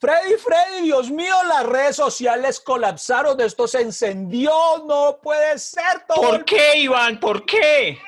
Freddy, Freddy, Dios mío, las redes sociales colapsaron, esto se encendió, no puede ser todo. ¿Por qué, Iván? ¿Por qué?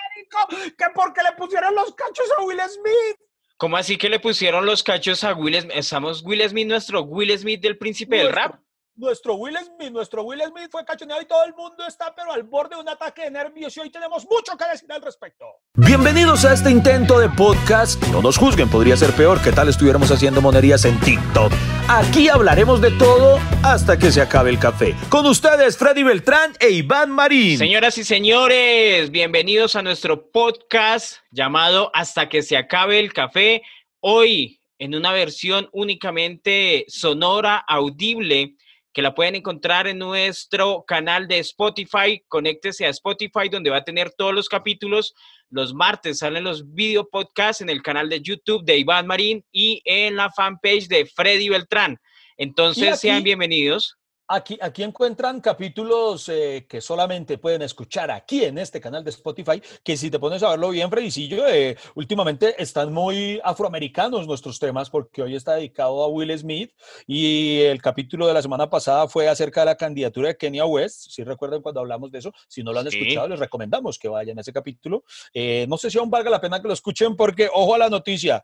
Que porque le pusieron los cachos a Will Smith. ¿Cómo así que le pusieron los cachos a Will Smith? ¿Estamos Will Smith, nuestro Will Smith del príncipe del rap? Nuestro Will Smith, nuestro Will Smith fue cachoneado y todo el mundo está pero al borde de un ataque de nervios y hoy tenemos mucho que decir al respecto. Bienvenidos a este intento de podcast. No nos juzguen, podría ser peor que tal estuviéramos haciendo monerías en TikTok. Aquí hablaremos de todo hasta que se acabe el café. Con ustedes Freddy Beltrán e Iván Marín. Señoras y señores, bienvenidos a nuestro podcast llamado Hasta que se acabe el café. Hoy en una versión únicamente sonora, audible que la pueden encontrar en nuestro canal de Spotify. Conéctese a Spotify donde va a tener todos los capítulos. Los martes salen los video podcasts en el canal de YouTube de Iván Marín y en la fanpage de Freddy Beltrán. Entonces, sean bienvenidos. Aquí, aquí encuentran capítulos eh, que solamente pueden escuchar aquí en este canal de Spotify, que si te pones a verlo bien, Fredicillo, eh, últimamente están muy afroamericanos nuestros temas, porque hoy está dedicado a Will Smith y el capítulo de la semana pasada fue acerca de la candidatura de Kenya West, si recuerdan cuando hablamos de eso, si no lo han escuchado, les recomendamos que vayan a ese capítulo. Eh, no sé si aún valga la pena que lo escuchen, porque ojo a la noticia,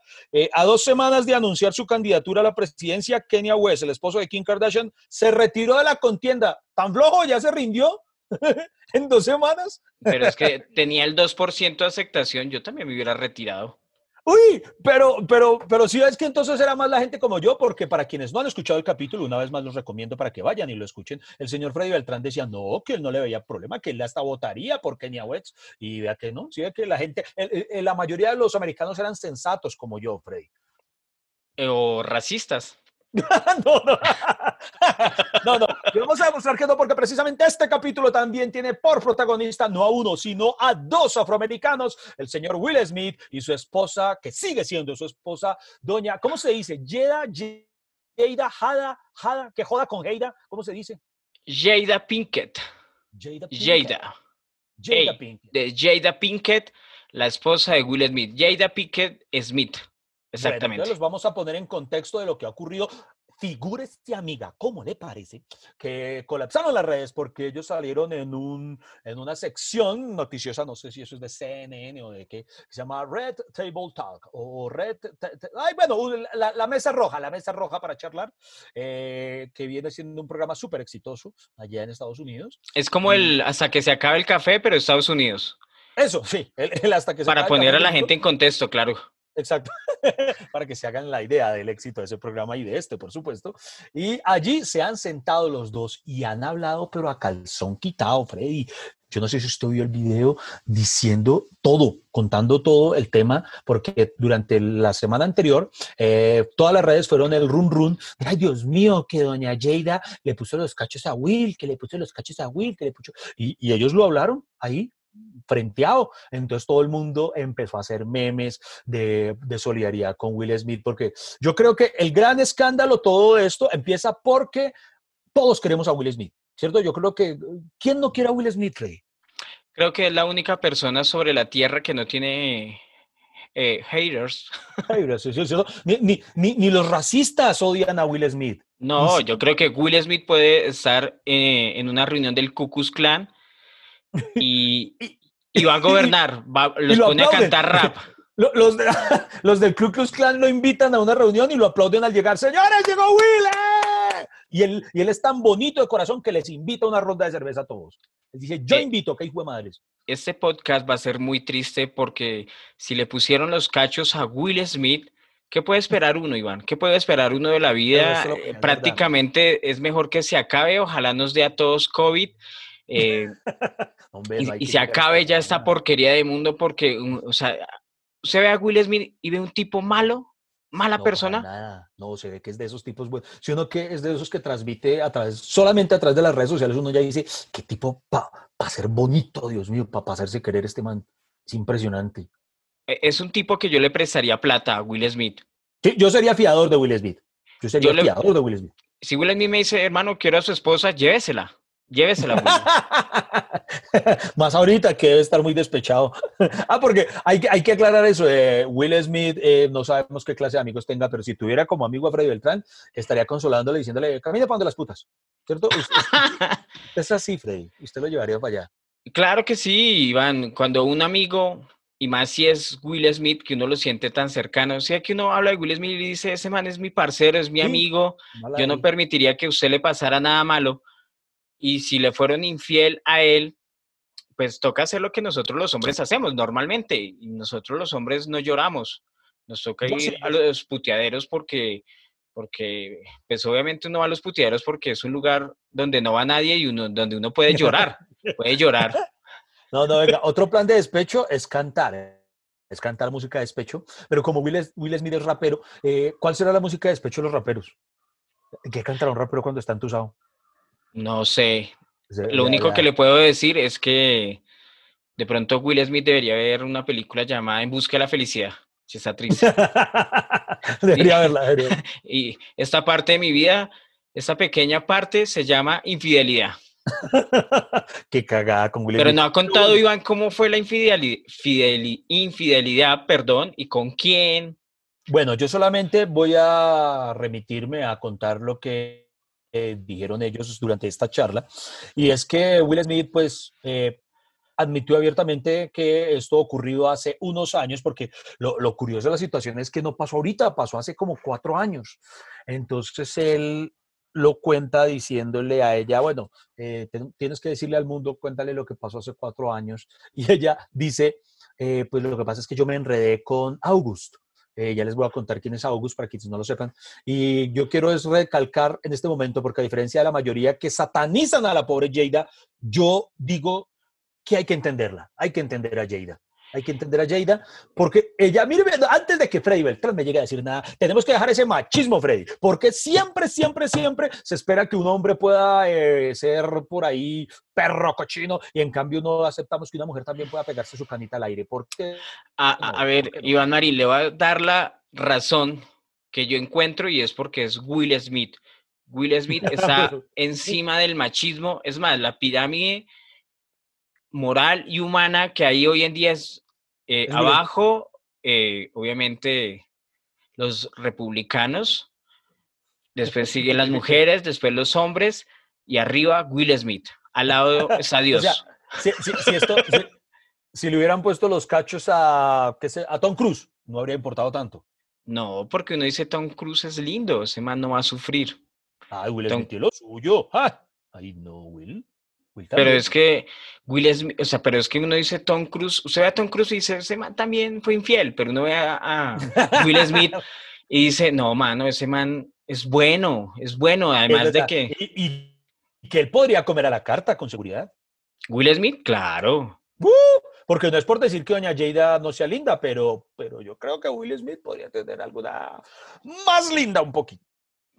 a dos semanas de anunciar su candidatura a la presidencia, Kenya West, el esposo de Kim Kardashian, se retiró de la contienda. ¿Tan flojo ya se rindió? en dos semanas. Pero es que tenía el 2% de aceptación, yo también me hubiera retirado. Uy, pero, pero, pero sí es que entonces era más la gente como yo, porque para quienes no han escuchado el capítulo, una vez más los recomiendo para que vayan y lo escuchen. El señor Freddy Beltrán decía, no, que él no le veía problema, que él hasta votaría por Kenia West. Y vea que no, sí, que la gente, la mayoría de los americanos eran sensatos como yo, Freddy. O racistas. no, no. no, no. Y vamos a demostrar que no, porque precisamente este capítulo también tiene por protagonista no a uno, sino a dos afroamericanos, el señor Will Smith y su esposa, que sigue siendo su esposa, doña, ¿cómo se dice? Jada, Jada, Jada, Jada, que joda con Jada, ¿cómo se dice? Jada Pinkett. Jada. Jada. Jada Pinkett. De Jada Pinkett, la esposa de Will Smith. Jada Pinkett Smith. Exactamente. los vamos a poner en contexto de lo que ha ocurrido. Figúrese, amiga, ¿cómo le parece que colapsaron las redes porque ellos salieron en, un, en una sección noticiosa, no sé si eso es de CNN o de qué, se llama Red Table Talk o Red, ay, bueno, la, mesa roja, la mesa roja para charlar, eh, que viene siendo un programa súper exitoso allá en Estados Unidos. Es como el hasta que se acabe el café, pero Estados Unidos. Eso, sí, el, hasta que se Para poner a la gente en contexto, claro. Exacto, para que se hagan la idea del éxito de ese programa y de este, por supuesto. Y allí se han sentado los dos y han hablado, pero a calzón quitado, Freddy. Yo no sé si usted vio el video diciendo todo, contando todo el tema, porque durante la semana anterior eh, todas las redes fueron el run run. Ay, Dios mío, que doña Jada le puso los cachos a Will, que le puso los cachos a Will, que le puso... Y, y ellos lo hablaron ahí frenteado. Entonces todo el mundo empezó a hacer memes de, solidaridad con Will Smith, porque yo creo que el gran escándalo, todo esto, empieza porque todos queremos a Will Smith, ¿cierto? Yo creo que, ¿quién no quiere a Will Smith, Rey? Creo que es la única persona sobre la tierra que no tiene eh, haters. Ni, ni, los racistas odian a Will Smith. No, yo creo que Will Smith puede estar eh, en una reunión del Ku Klux Klan y, y va a gobernar, los pone a cantar rap. Los, los del Ku Klux Klan lo invitan a una reunión y lo aplauden al llegar. ¡Señores, llegó Will! Eh". Y él, y él es tan bonito de corazón que les invita a una ronda de cerveza a todos. Les dice, yo eh, invito, que hijo de madres. Este podcast va a ser muy triste porque si le pusieron los cachos a Will Smith, ¿qué puede esperar uno, Iván? ¿Qué puede esperar uno de la vida? Eh, prácticamente es mejor que se acabe. Ojalá nos dé a todos COVID. Eh, y, se acabe ya esta porquería de mundo porque, o sea, se ve a Will Smith y ve un tipo malo, mala persona. Nada. No, se ve que es de esos tipos buenos. Si uno que es de esos que transmite a través, solamente a través de las redes sociales, uno ya dice, qué tipo para ser bonito, Dios mío, para hacerse querer este man. Es impresionante. E, es un tipo que yo le prestaría plata a Will Smith. yo sería fiador de Will Smith. Yo sería fiador de Will Smith. Si Will Smith me dice, hermano, quiero a su esposa, llévesela. Llévesela. Más ahorita que debe estar muy despechado. ah, porque hay, hay que aclarar eso. Eh, Will Smith, eh, no sabemos qué clase de amigos tenga, pero si tuviera como amigo a Freddy Beltrán, estaría consolándole, diciéndole, camina para donde las putas. ¿Cierto? es así, Freddy. Usted lo llevaría para allá. Claro que sí, Iván. Cuando un amigo, y más si es Will Smith, que uno lo siente tan cercano, o sea que uno habla de Will Smith y dice, ese man es mi parcero, es mi amigo, yo no permitiría que a usted le pasara nada malo y si le fueron infiel a él, pues toca hacer lo que nosotros los hombres hacemos normalmente. Y nosotros los hombres no lloramos. Nos toca ir a los puteaderos porque, porque, pues obviamente uno va a los puteaderos porque es un lugar donde no va nadie y uno, donde uno puede llorar. puede llorar. No, no, venga, otro plan de despecho es cantar. Eh, es cantar música de despecho. Pero como Will, Will Smith es rapero, eh, ¿cuál será la música de despecho de los raperos? ¿Qué cantará un rapero cuando está entusado? No sé. Lo único que le puedo decir es que de pronto Will Smith debería ver una película llamada En busca de la felicidad. Si está triste. debería verla, Y esta parte de mi vida, esta pequeña parte se llama infidelidad. Qué cagada con Will Pero no ha contado, Iván, cómo fue la infidelidad, infidelidad, perdón, y con quién. Bueno, yo solamente voy a remitirme a contar lo que eh, dijeron ellos durante esta charla, y es que Will Smith, pues, eh, admitió abiertamente que esto ocurrido hace unos años, porque lo, lo, curioso de la situación es que no pasó ahorita, pasó hace como cuatro años. Entonces él lo cuenta diciéndole a ella, bueno, eh, tienes que decirle al mundo, cuéntale lo que pasó hace cuatro años. Y ella dice, pues lo que pasa es que yo me enredé con August. Eh, ya les voy a contar quién es August para quienes no lo sepan. Y yo quiero es recalcar en este momento, porque a diferencia de la mayoría que satanizan a la pobre Jada, yo digo que hay que entenderla, hay que entender a Jada. Hay que entender a Jada, porque ella, mire, antes de que Freddy Beltrán me llegue a decir nada, tenemos que dejar ese machismo, Freddy, porque siempre, siempre, siempre se espera que un hombre pueda eh, ser por ahí perro cochino y en cambio no aceptamos que una mujer también pueda pegarse su canita al aire. porque A, a, ver, Iván Marín, le va a dar la razón que yo encuentro y es porque es Will Smith. Will Smith está encima del machismo, es más, la pirámide moral y humana que hay hoy en día es eh, abajo, eh, obviamente, los republicanos, después siguen las mujeres, después los hombres y arriba Will Smith. Al lado está Dios. si, le hubieran puesto los cachos a, a Tom Cruise, no habría importado tanto. No, porque uno dice Tom Cruise es lindo, ese man no va a sufrir. Ay, Will Smith lo suyo. Ay, no, Will. Pero es que Will Smith, o sea, pero es que uno dice Tom Cruise, usted ve a Tom Cruise y dice, ese man también fue infiel, pero uno ve a, Will Smith y dice, no, mano, ese man es bueno, es bueno, además de que... Y, que él podría comer a la carta con seguridad. Will Smith, claro. ¡Uh! porque no es por decir que doña Jada no sea linda, pero, pero yo creo que Will Smith podría tener alguna más linda un poquito.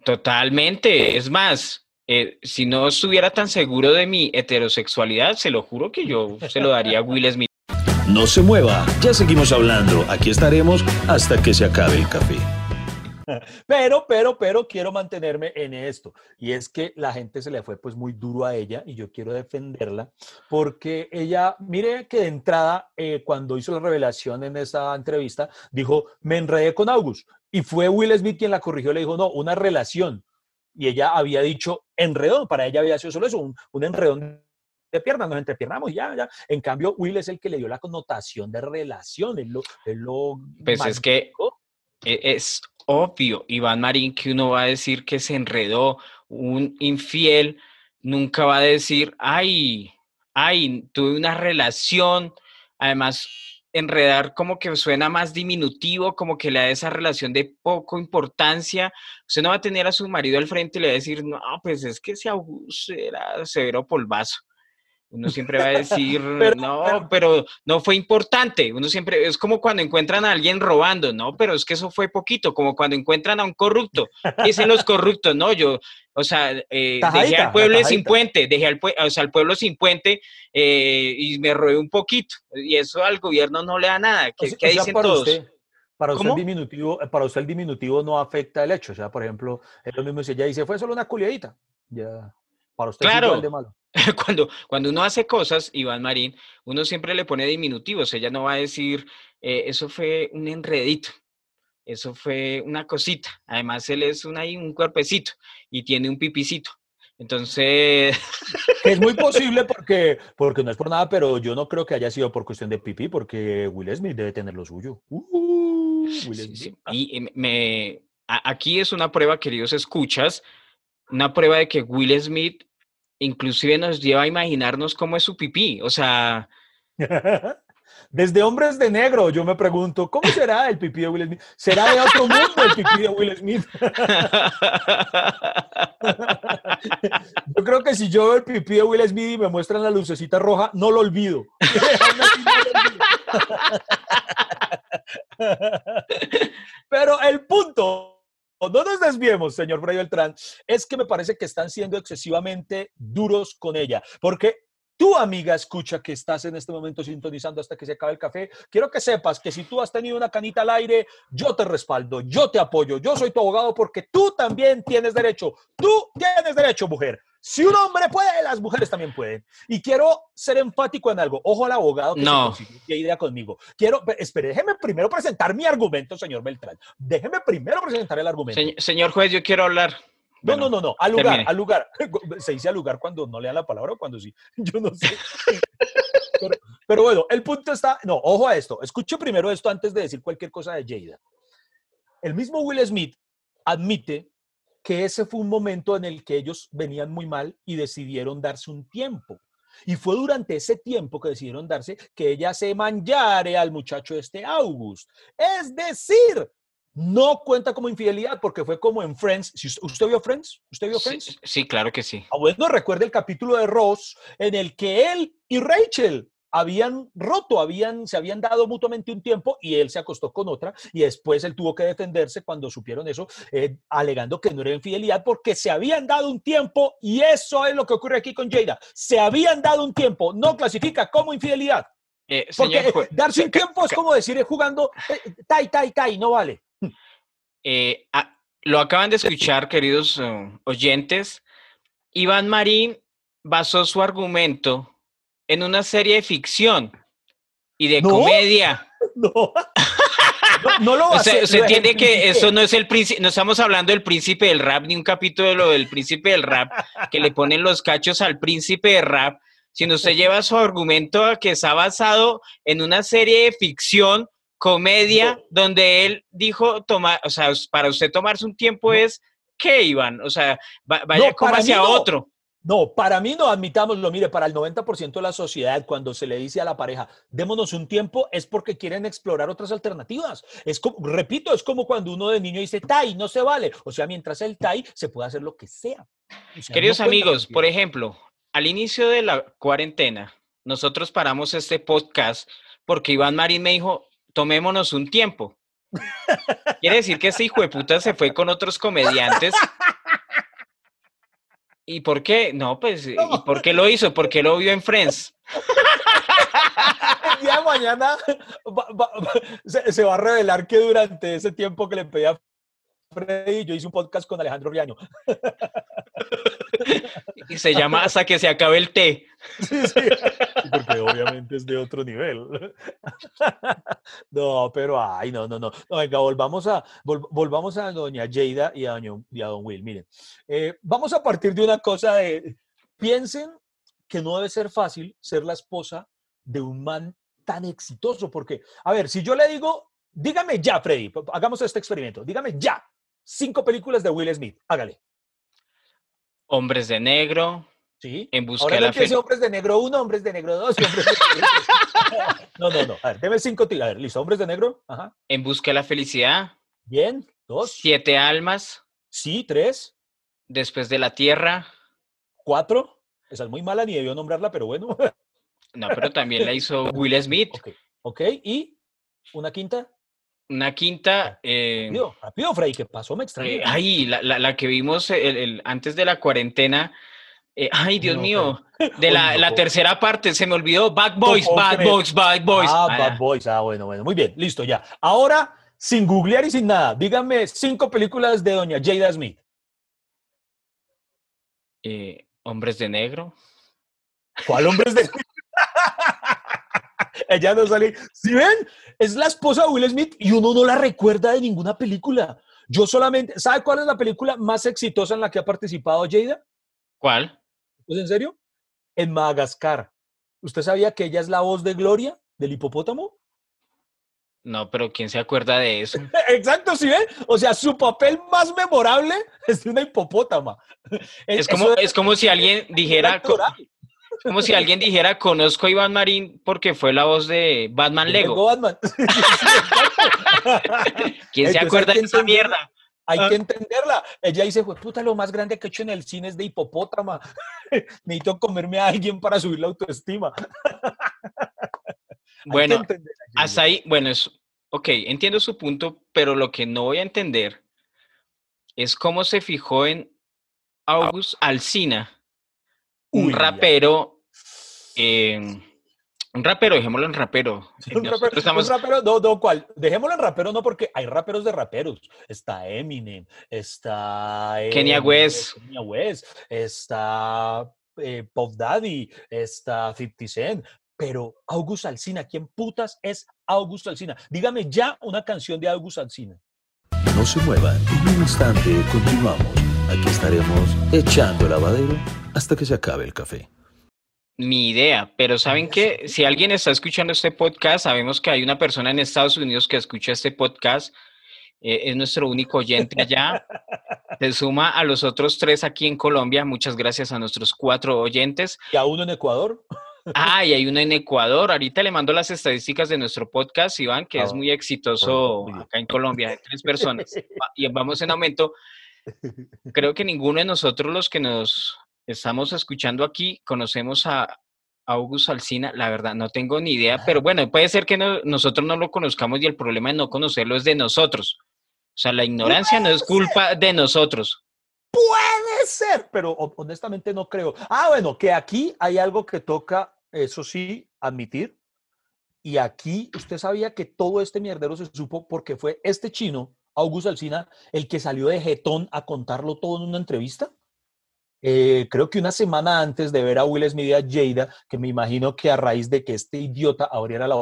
Totalmente, es más, eh, si no estuviera tan seguro de mi heterosexualidad, se lo juro que yo se lo daría a Will Smith. No se mueva, ya seguimos hablando. Aquí estaremos hasta que se acabe el café. Pero, pero, pero quiero mantenerme en esto. Y es que la gente se le fue pues muy duro a ella y yo quiero defenderla porque ella, mire que de entrada, eh, cuando hizo la revelación en esa entrevista, dijo, me enredé con August. Y fue Will Smith quien la corrigió, le dijo, no, una relación y ella había dicho enredón, para ella había sido solo eso, un, un enredón de piernas, nos entrepiernamos y ya, ya. En cambio, Will es el que le dio la connotación de relación, es lo... pues es que e, es obvio, Iván Marín, que uno va a decir que se enredó, un infiel nunca va a decir, ay, ay, tuve una relación, además enredar como que suena más diminutivo, como que le da esa relación de poco importancia. Usted no va a tener a su marido al frente y le va a decir, no, pues es que Augusto era severo polvazo. Uno siempre va a decir, no, pero no fue importante. Uno siempre, es como cuando encuentran a alguien robando, no, pero es que eso fue poquito, como cuando encuentran a un corrupto. Dicen los corruptos, no, yo, o sea, eh, dejé al pueblo sin puente, dejé al, o sea, al pueblo sin puente eh, y me robé un poquito. Y eso al gobierno no le da nada. ¿Qué, dicen para todos? Usted, para usted, el diminutivo, para usted el diminutivo no afecta el hecho. O sea, por ejemplo, es lo mismo si ella dice, fue solo una culiadita. Ya, para usted claro. es de malo. cuando, cuando uno hace cosas, Iván Marín, uno siempre le pone diminutivos. Ella no va a decir, eh, eso fue un enredito, eso fue una cosita. Además, él es un, ahí, un cuerpecito y tiene un pipicito. Entonces... Es muy posible porque, porque no es por nada, pero yo no creo que haya sido por cuestión de pipí, porque Will Smith debe tener lo suyo. Uh, Will Sí, sí. Smith. Y me, a- aquí es una prueba, queridos escuchas, una prueba de que Will Smith inclusive nos lleva a imaginarnos cómo es su pipí. O sea, Desde Hombres de Negro, yo me pregunto, ¿cómo será el pipí de Will Smith? ¿Será de otro mundo el pipí de Will Smith? Yo creo que si yo veo el pipí de Will Smith y me muestran la lucecita roja, no lo olvido. Aún así no lo olvido. Pero el punto, no nos desviemos, señor Freddy Beltrán, es que me parece que están siendo excesivamente duros con ella, porque tú, amiga, escucha que estás en este momento sintonizando hasta que se acabe el café, quiero que sepas que si tú has tenido una canita al aire, yo te respaldo, yo te apoyo, yo soy tu abogado porque tú también tienes derecho, tú tienes derecho, mujer. Si un hombre puede, las mujeres también pueden. Y quiero ser enfático en algo. Ojo al abogado que No. consigue idea conmigo. Quiero, pe- espere, déjeme primero presentar mi argumento, señor Beltrán. Déjeme primero presentar el argumento. señor, señor juez, yo quiero hablar. No, Bueno, no, no, no, al lugar, termine. al lugar. Se dice al lugar cuando no le dan la palabra o cuando sí. Yo no sé. Pero, pero bueno, el punto está, no, ojo a esto. Escuche primero esto antes de decir cualquier cosa de Jada. El mismo Will Smith admite que ese fue un momento en el que ellos venían muy mal y decidieron darse un tiempo. Y fue durante ese tiempo que decidieron darse que ella se manjare al muchacho este August. Es decir, no cuenta como infidelidad porque fue como en Friends. Si usted, ¿usted vio Friends? ¿Usted vio Friends? Sí, sí, claro que sí. Ah, bueno, recuerda el capítulo de Ross en el que él y Rachel habían roto, habían, se habían dado mutuamente un tiempo y él se acostó con otra y después él tuvo que defenderse cuando supieron eso, eh, alegando que no era infidelidad porque se habían dado un tiempo y eso es lo que ocurre aquí con Jada. Se habían dado un tiempo, no clasifica como infidelidad. Eh, Porque señor darse un tiempo es como decir eh, jugando eh, tai, tai, tai, no vale. eh, ah, lo acaban de escuchar, queridos eh, oyentes. Iván Marín basó su argumento en una serie de ficción y de ¿No? comedia. No, no, no lo O sea, hace, se lo entiende que eso no es el príncipe, no estamos hablando del príncipe del rap, ni un capítulo de lo del príncipe del rap, que le ponen los cachos al príncipe de rap, sino usted lleva su argumento a que está basado en una serie de ficción, comedia, No. donde él dijo, tomar, o sea, para usted tomarse un tiempo es, ¿qué, Iván? O sea, va- vaya como hacia otro. No, para mí no, admitámoslo, mire, para el 90% de la sociedad, cuando se le dice a la pareja, démonos un tiempo, es porque quieren explorar otras alternativas. Es como, repito, es como cuando uno de niño dice, Tai, no se vale. O sea, mientras el Tai se puede hacer lo que sea. O sea, Queridos no amigos, por ejemplo, al inicio de la cuarentena, nosotros paramos este podcast porque Iván Marín me dijo, tomémonos un tiempo. Quiere decir que este hijo de puta se fue con otros comediantes. ¿Y por qué? No, pues, ¿y por qué lo hizo? Porque lo vio en Friends. El día de mañana va- va- va- se, se va a revelar que durante ese tiempo que le pedí a Freddy, yo hice un podcast con Alejandro Riaño. Y se llama Hasta que se acabe el té. Porque obviamente es de otro nivel. No, pero ay, no, no, no. Venga, volvamos a, vol- volvamos a doña Jada y a, y a don Will. Miren, eh, vamos a partir de una cosa de, piensen que no debe ser fácil ser la esposa de un man tan exitoso, porque, a ver, si yo le digo, dígame ya, Freddy, hagamos este experimento, dígame ya, cinco películas de Will Smith, hágale. Hombres de negro, ¿Sí? en busca Ahora de no la fe- hombres de negro 1, hombres de negro 2 y hombres de negro tres. No, no, no. A ver, deme cinco. A ver, listo. Hombres de negro. Ajá. En busca de la felicidad, Bien. Dos. Siete almas, Sí, tres. Después de la tierra. Cuatro. Esa es muy mala, ni debió nombrarla, pero bueno. No, pero también la hizo Will Smith. Ok. Ok. Y una quinta. Una quinta. eh, Rápido, rápido, Freddy. ¿Qué pasó? Me eh, extrañé. ay, la, la- la que vimos el- el- antes de la cuarentena. Eh, ay, Dios No, mío. De la, tercera parte, se me olvidó. Bad Boys, Bad. Boys, Bad Boys. Ah, Ah, Bad Boys. Ah, bueno, bueno. Muy bien. Listo, ya. Ahora, sin googlear y sin nada, díganme cinco películas de doña Jada Smith. eh, Hombres de negro. ¿Cuál hombre es de Ella no sale. ¿Sí ven? Es la esposa de Will Smith y uno no la recuerda de ninguna película. Yo solamente, ¿sabe cuál es la película más exitosa en la que ha participado Jada? ¿Cuál? ¿Es en serio? En Madagascar. ¿Usted sabía que ella es la voz de Gloria, del hipopótamo? No, pero ¿quién se acuerda de eso? Exacto, ¿sí ven? O sea, su papel más memorable es de una hipopótama. Es como, es como si alguien dijera, como si alguien dijera, conozco a Iván Marín porque fue la voz de Batman Lego. Batman. ¿Quién se acuerda de esa mierda? Hay que entenderla. Ella dice, pues puta, lo más grande que he hecho en el cine es de hipopótama. Necesito comerme a alguien para subir la autoestima. bueno, hasta ahí, bueno, es, ok, entiendo su punto, pero lo que no voy a entender es cómo se fijó en August Alsina, un rapero, em, un rapero, dejémoslo en rapero. Un rapero, un rapero no, no, ¿cuál? Dejémoslo en rapero, no, porque hay raperos de raperos. Está Eminem, está... Kenya West. Kenya West, está eh, Pop Daddy, está 50 Cent, pero August Alsina, ¿quién putas es August Alsina? Dígame ya una canción de August Alsina. No se muevan, en un instante continuamos. Aquí estaremos echando el lavadero hasta que se acabe el café. Ni idea, pero ¿saben que Si alguien está escuchando este podcast, sabemos que hay una persona en Estados Unidos que escucha este podcast, eh, es nuestro único oyente allá. Se suma a los otros tres aquí en Colombia. Muchas gracias a nuestros cuatro oyentes. ¿Y a uno en Ecuador? Ah, y hay uno en Ecuador. Ahorita le mando las estadísticas de nuestro podcast, Iván, que es ah, muy exitoso acá en Colombia, de tres personas. Y vamos en aumento. Creo que ninguno de nosotros, los que nos estamos escuchando aquí, conocemos a August Alcina. La verdad, no tengo ni idea, pero bueno, puede ser que nosotros no lo conozcamos y el problema de no conocerlo es de nosotros. O sea, la ignorancia no es culpa de nosotros. Puede ser, pero honestamente no creo. Ah, bueno, que aquí hay algo que toca, eso sí, admitir. Y aquí usted sabía que todo este mierdero se supo porque fue este chino, August Alsina, el que salió de Getón a contarlo todo en una entrevista. Eh, creo que una semana antes de ver a Will Smith y a Jada, que me imagino que a raíz de que este idiota abriera la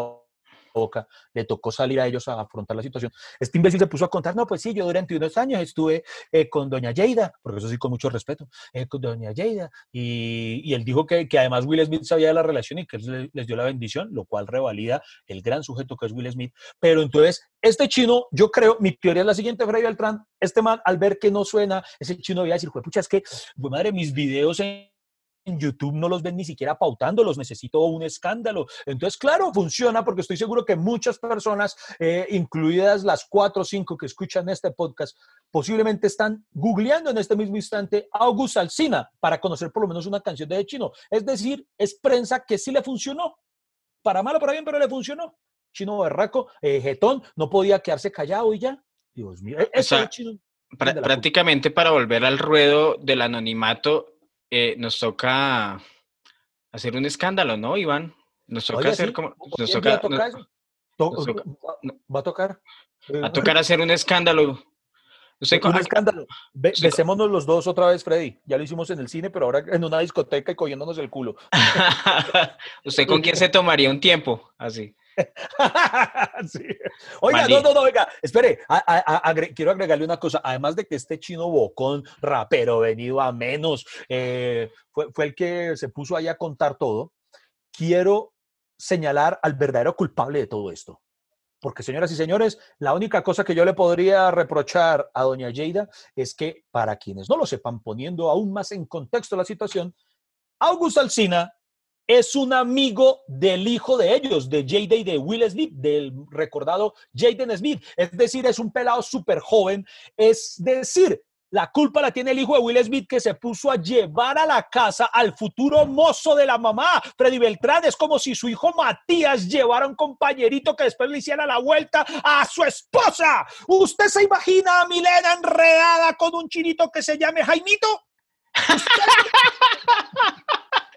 boca, le tocó salir a ellos a afrontar la situación. Este imbécil se puso a contar, no, pues sí, yo durante unos años estuve eh, con doña Jada, porque eso sí, con mucho respeto, eh, con doña Jada, y, y él dijo que, que, además Will Smith sabía de la relación y que él les dio la bendición, lo cual revalida el gran sujeto que es Will Smith. Pero entonces, este chino, yo creo, mi teoría es la siguiente, Freddy Beltrán, este man, al ver que no suena, ese chino voy a decir, pucha, es que, madre, mis videos en en YouTube no los ven ni siquiera pautando, los necesito un escándalo. Entonces, claro, funciona porque estoy seguro que muchas personas, eh, incluidas las cuatro o cinco que escuchan este podcast, posiblemente están googleando en este mismo instante August Alsina para conocer por lo menos una canción de chino. Es decir, es prensa que sí le funcionó. Para mal o para bien, pero le funcionó. Chino berraco, eh, jetón, no podía quedarse callado y ya. Dios mío, e-, eso es chino. prácticamente para volver al ruedo del anonimato, eh, nos toca hacer un escándalo, ¿no, Iván? Nos toca hacer como... Nos toca, va a tocar. Va a tocar hacer un escándalo. Usted, un escándalo. besémonos los dos otra vez, Freddy. Ya lo hicimos en el cine, pero ahora en una discoteca y cogiéndonos el culo. ¿Usted con quién se tomaría un tiempo así? Oiga, no, no, no, venga, espere, quiero agregarle una cosa, además de que este chino bocón, rapero, venido a menos, eh, fue, fue el que se puso ahí a contar todo, quiero señalar al verdadero culpable de todo esto. Porque, señoras y señores, la única cosa que yo le podría reprochar a doña Jada es que, para quienes no lo sepan, poniendo aún más en contexto la situación, August Alsina es un amigo del hijo de ellos, de y de Will Smith, del recordado Jaden Smith. Es decir, es un pelado súper joven. Es decir, la culpa la tiene el hijo de Will Smith que se puso a llevar a la casa al futuro mozo de la mamá, Freddy Beltrán. Es como si su hijo Matías llevara un compañerito que después le hiciera la vuelta a su esposa. ¿Usted se imagina a Milena enredada con un chinito que se llame Jaimito?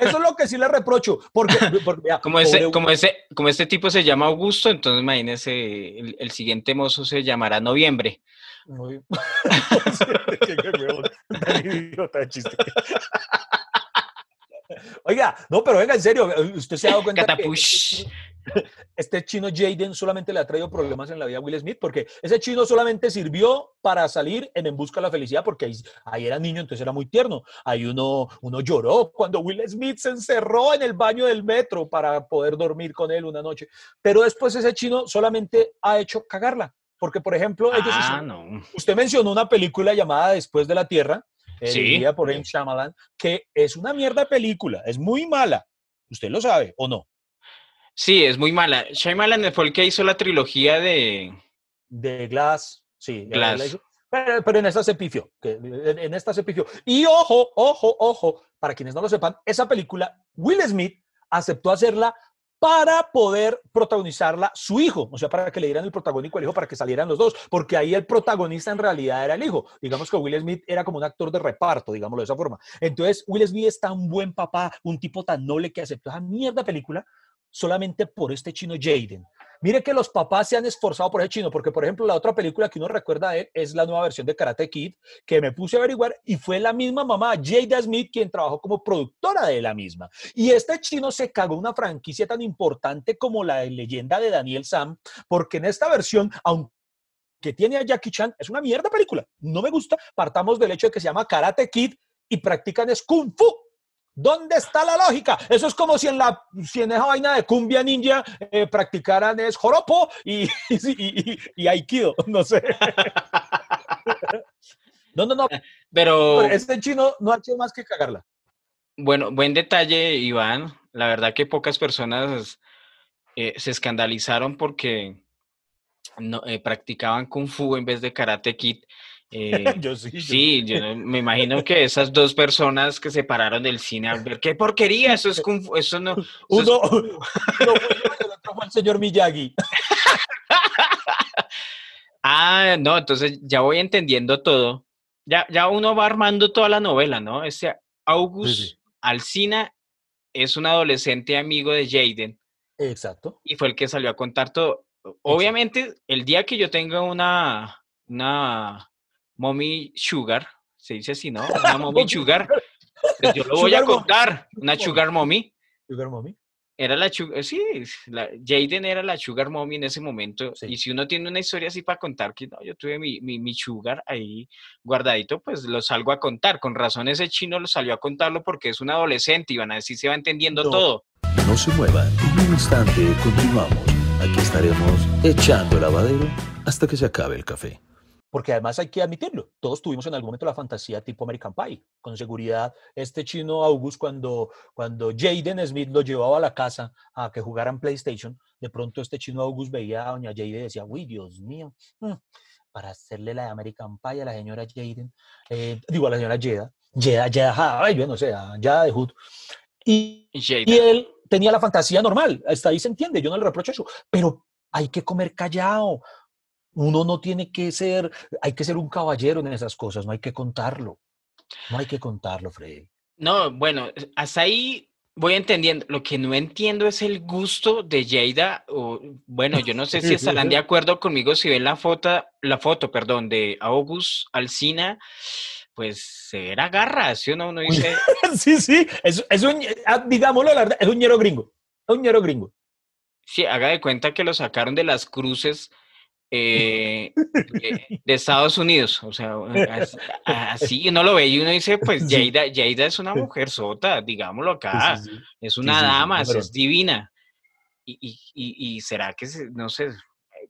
Eso es lo que sí le reprocho. Porque, como, ese, como, ese, como este tipo se llama Augusto, entonces imagínese, el, siguiente mozo se llamará Noviembre. Oiga, no, pero venga, en serio, usted se ha dado cuenta que Catapush. este chino Jaden solamente le ha traído problemas en la vida a Will Smith, porque ese chino solamente sirvió para salir en En Busca de la Felicidad, porque ahí, ahí era niño, entonces era muy tierno. Ahí uno, uno lloró cuando Will Smith se encerró en el baño del metro para poder dormir con él una noche. Pero después ese chino solamente ha hecho cagarla. Porque, por ejemplo, ellos Ah, hicieron- no. usted mencionó una película llamada Después de la Tierra, Sí. dirigida por M. Shyamalan, que es una mierda película, es muy mala. ¿Usted lo sabe o no? Sí, es muy mala. Shyamalan fue el que hizo la trilogía de... De Glass, sí. Glass. Pero, pero en esta se pifió. en esta se pifió. Y ojo, ojo, ojo, para quienes no lo sepan, esa película, Will Smith aceptó hacerla para poder protagonizarla su hijo, o sea, para que le dieran el protagónico al hijo, para que salieran los dos, porque ahí el protagonista en realidad era el hijo. Digamos que Will Smith era como un actor de reparto, digámoslo de esa forma. Entonces, Will Smith es tan buen papá, un tipo tan noble que aceptó esa mierda película solamente por este chino Jaden. Mire que los papás se han esforzado por ese chino, porque por ejemplo la otra película que uno recuerda de él es la nueva versión de Karate Kid, que me puse a averiguar y fue la misma mamá, Jada Smith, quien trabajó como productora de la misma. Y este chino se cagó una franquicia tan importante como la de leyenda de Daniel Sam, porque en esta versión, aunque tiene a Jackie Chan, es una mierda película. No me gusta. Partamos del hecho de que se llama Karate Kid y practican es Kung Fu. ¿Dónde está la lógica? Eso es como si en, la, si en esa vaina de cumbia ninja eh, practicaran es joropo y, y, y- y aikido, no sé. No, no, no, Pero, este chino no ha hecho más que cagarla. bueno, buen detalle, Iván. La verdad que pocas personas eh, se escandalizaron porque no, eh, practicaban Kung Fu en vez de Karate Kid. Eh, Yo sí. yo Sí, yo no- me imagino que esas dos personas que se pararon del cine ver qué porquería, eso es eso no. eso es- Uno, uno el otro fue el señor Miyagi. Ah, no, entonces ya voy entendiendo todo. Ya, ya uno va armando toda la novela, ¿no? Este August Sí, sí. Alsina es un adolescente amigo de Jaden Exacto. y fue el que salió a contar todo. Obviamente, el día que yo tenga una, una mommy sugar, se dice así, ¿no? Una mommy sugar, pues yo lo voy a contar, una sugar mommy. Sugar Mommy. Era la sugar, sí, la, Jaden era la sugar mommy en ese momento. Sí. Y si uno tiene una historia así para contar que no, yo tuve mi, mi, mi sugar ahí guardadito, pues lo salgo a contar. Con razón ese chino lo salió a contarlo porque es un adolescente y van a decir se va entendiendo No. todo. No se muevan, en un instante continuamos. Aquí estaremos echando el lavadero hasta que se acabe el café. Porque además hay que admitirlo, todos tuvimos en algún momento la fantasía tipo American Pie. Con seguridad, este chino August, cuando, cuando Jaden Smith lo llevaba a la casa a que jugaran PlayStation, de pronto este chino August veía a doña Jaden y decía, uy, Dios mío, mm, para hacerle la de American Pie a la señora Jaden, eh, digo a la señora Jeda, Jeda, Jeda, ay, yo no sé, a Jada de Hood. Y, y él tenía la fantasía normal, hasta ahí se entiende, yo no le reprocho eso, pero hay que comer callado. Uno no tiene que ser, hay que ser un caballero en esas cosas, no hay que contarlo. No hay que contarlo, Freddy. No, bueno, hasta ahí voy entendiendo. Lo que no entiendo es el gusto de Jada. O, bueno, yo no sé si estarán de acuerdo conmigo si ven la foto, la foto, perdón, de August Alsina, pues se era garra, ¿sí o no? Uno dice, sí, sí, es, es un, ah, digámoslo, la verdad, es un ñero gringo. Es un ñero gringo. sí, haga de cuenta que lo sacaron de las cruces eh, de, de Estados Unidos. O sea, así uno lo ve y uno dice, pues. Jada, Jada es una mujer sota, digámoslo acá. Sí, sí, sí. Es una dama, número es divina. Y, y- y- y será que, se- no sé,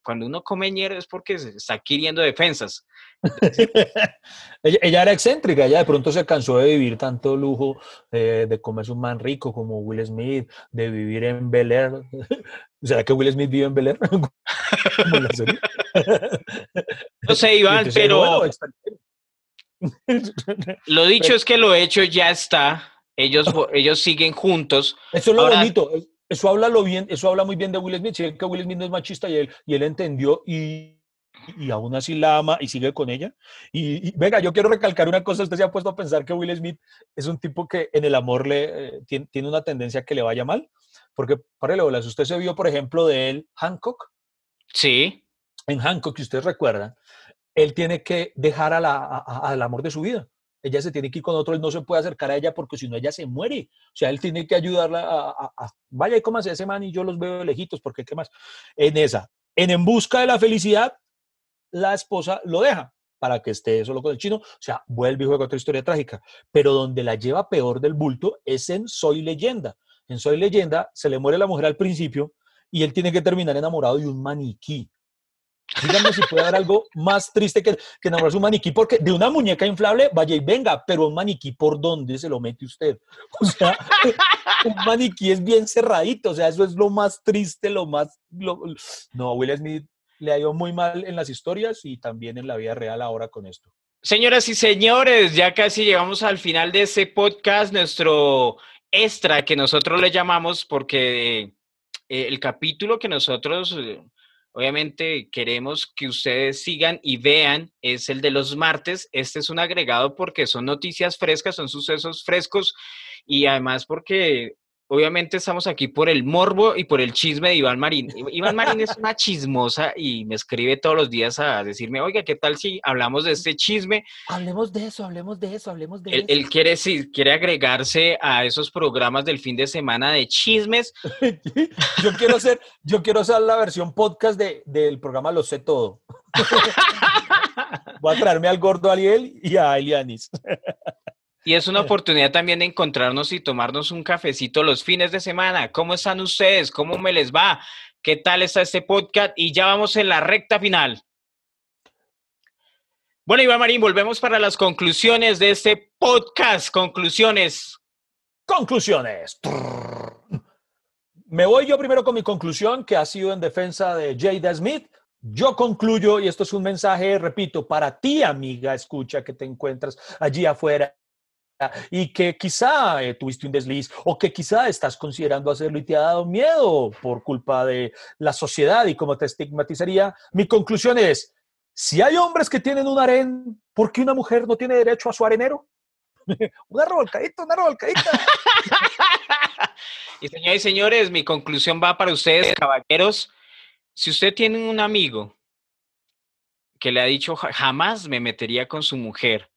cuando uno come ñero es porque se está adquiriendo defensas. ella, ella era excéntrica, ella de pronto se cansó de vivir tanto lujo, eh, de comerse un man rico como Will Smith, de vivir en Bel Air. ¿Será que Will Smith vive en Bel Air? No sé, Iván, entonces, pero bueno, lo dicho es que lo hecho ya está. Ellos, ellos siguen juntos. Eso es lo Ahora- bonito. es- Eso habla lo bien, eso habla muy bien de Will Smith. Si es que Will Smith no es machista y él, y él entendió y, y aún así la ama y sigue con ella. Y, y, venga, yo quiero recalcar una cosa. Usted se ha puesto a pensar que Will Smith es un tipo que en el amor le eh, tiene, tiene una tendencia a que le vaya mal. Porque, párele bolas, usted se vio, por ejemplo, de él, Hancock. Sí, En Hancock, si ustedes recuerdan, él tiene que dejar a la- a- a- al amor de su vida. ella se tiene que ir con otro, él no se puede acercar a ella porque si no ella se muere. O sea, él tiene que ayudarla a, vaya y cómase ese man y yo los veo lejitos porque qué más. En esa, en En Busca de la Felicidad, la esposa lo deja para que esté solo con el chino, o sea, vuelve y juega otra historia trágica, pero donde la lleva peor del bulto es en Soy Leyenda. En Soy Leyenda se le muere la mujer al principio y él tiene que terminar enamorado de un maniquí. Díganme si puede haber algo más triste que, que enamorarse de un maniquí, porque de una muñeca inflable, vaya y venga, pero un maniquí, ¿por dónde se lo mete usted? O sea, un maniquí es bien cerradito, o sea, eso es lo más triste, lo más... no, Will Smith le ha ido muy mal en las historias y también en la vida real ahora con esto. Señoras y señores, ya casi llegamos al final de ese podcast, nuestro extra que nosotros le llamamos, porque eh, el capítulo que nosotros eh, obviamente queremos que ustedes sigan y vean es el de los martes. Este es un agregado porque son noticias frescas, son sucesos frescos y además porque obviamente estamos aquí por el morbo y por el chisme de Iván Marín. Iván Marín es una chismosa y me escribe todos los días a decirme, oiga, ¿qué tal si hablamos de este chisme? Hablemos de eso, hablemos de eso, hablemos de él, eso. Él quiere, sí, quiere agregarse a esos programas del fin de semana de chismes. yo, quiero hacer, yo quiero hacer la versión podcast de, del programa Lo sé todo. Voy a traerme al gordo Ariel y a Elianis. Y es una oportunidad también de encontrarnos y tomarnos un cafecito los fines de semana. ¿Cómo están ustedes? ¿Cómo me les va? ¿Qué tal está este podcast? Y ya vamos en la recta final. Bueno, Iván Marín, volvemos para las conclusiones de este podcast. Conclusiones. Conclusiones. Me voy yo primero con mi conclusión, que ha sido en defensa de Jada Smith. Yo concluyo, y esto es un mensaje, repito, para ti, amiga, escucha que te encuentras allí afuera y que quizá eh, tuviste un desliz o que quizá estás considerando hacerlo y te ha dado miedo por culpa de la sociedad y cómo te estigmatizaría, mi conclusión es, si hay hombres que tienen un harén, ¿por qué una mujer no tiene derecho a su arenero? una revolcadita, una revolcadita. y señores y señores, mi conclusión va para ustedes, caballeros. Si usted tiene un amigo que le ha dicho jamás me metería con su mujer,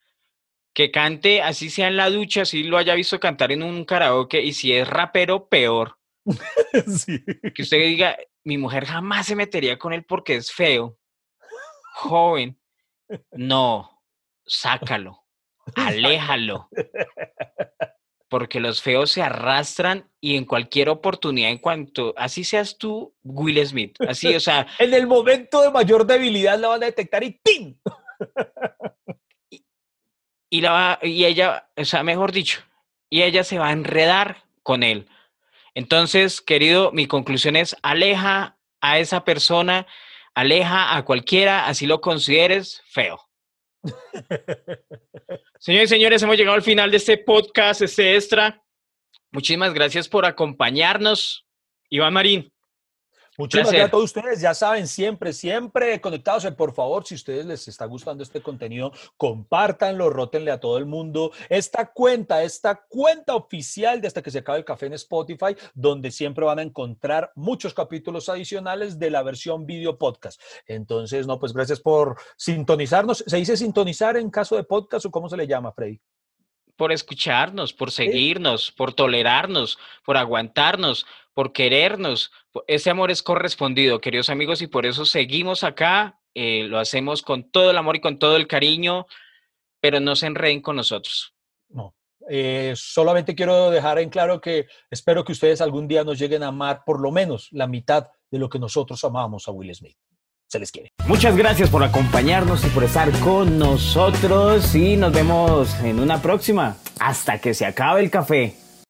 que cante, así sea en la ducha, así lo haya visto cantar en un karaoke, y si es rapero, peor. Que usted diga, mi mujer jamás se metería con él porque es feo, joven. No, sácalo, aléjalo. Porque los feos se arrastran y en cualquier oportunidad, en cuanto, así seas tú, Will Smith, así, o sea. en el momento de mayor debilidad la van a detectar y ¡pim! Y, la, y ella, o sea, mejor dicho, y ella se va a enredar con él. Entonces, querido, mi conclusión es, aleja a esa persona, aleja a cualquiera, así lo consideres feo. Señores y señores, hemos llegado al final de este podcast, este extra. Muchísimas gracias por acompañarnos. Iván Marín. Muchas gracias a todos ustedes. Ya saben, siempre, siempre conectados. Por favor, si ustedes les está gustando este contenido, compártanlo, rótenle a todo el mundo. Esta cuenta, esta cuenta oficial de hasta que se acabe el café en Spotify, donde siempre van a encontrar muchos capítulos adicionales de la versión video podcast. Entonces, no, pues gracias por sintonizarnos. ¿Se dice sintonizar en caso de podcast o cómo se le llama, Freddy? Por escucharnos, por seguirnos, por tolerarnos, por aguantarnos, por querernos. Ese amor es correspondido, queridos amigos, y por eso seguimos acá. Eh, lo hacemos con todo el amor y con todo el cariño, pero no se enreden con nosotros. No. Eh, solamente quiero dejar en claro que espero que ustedes algún día nos lleguen a amar por lo menos la mitad de lo que nosotros amamos a Will Smith. Se les quiere. Muchas gracias por acompañarnos y por estar con nosotros y nos vemos en una próxima. Hasta que se acabe el café.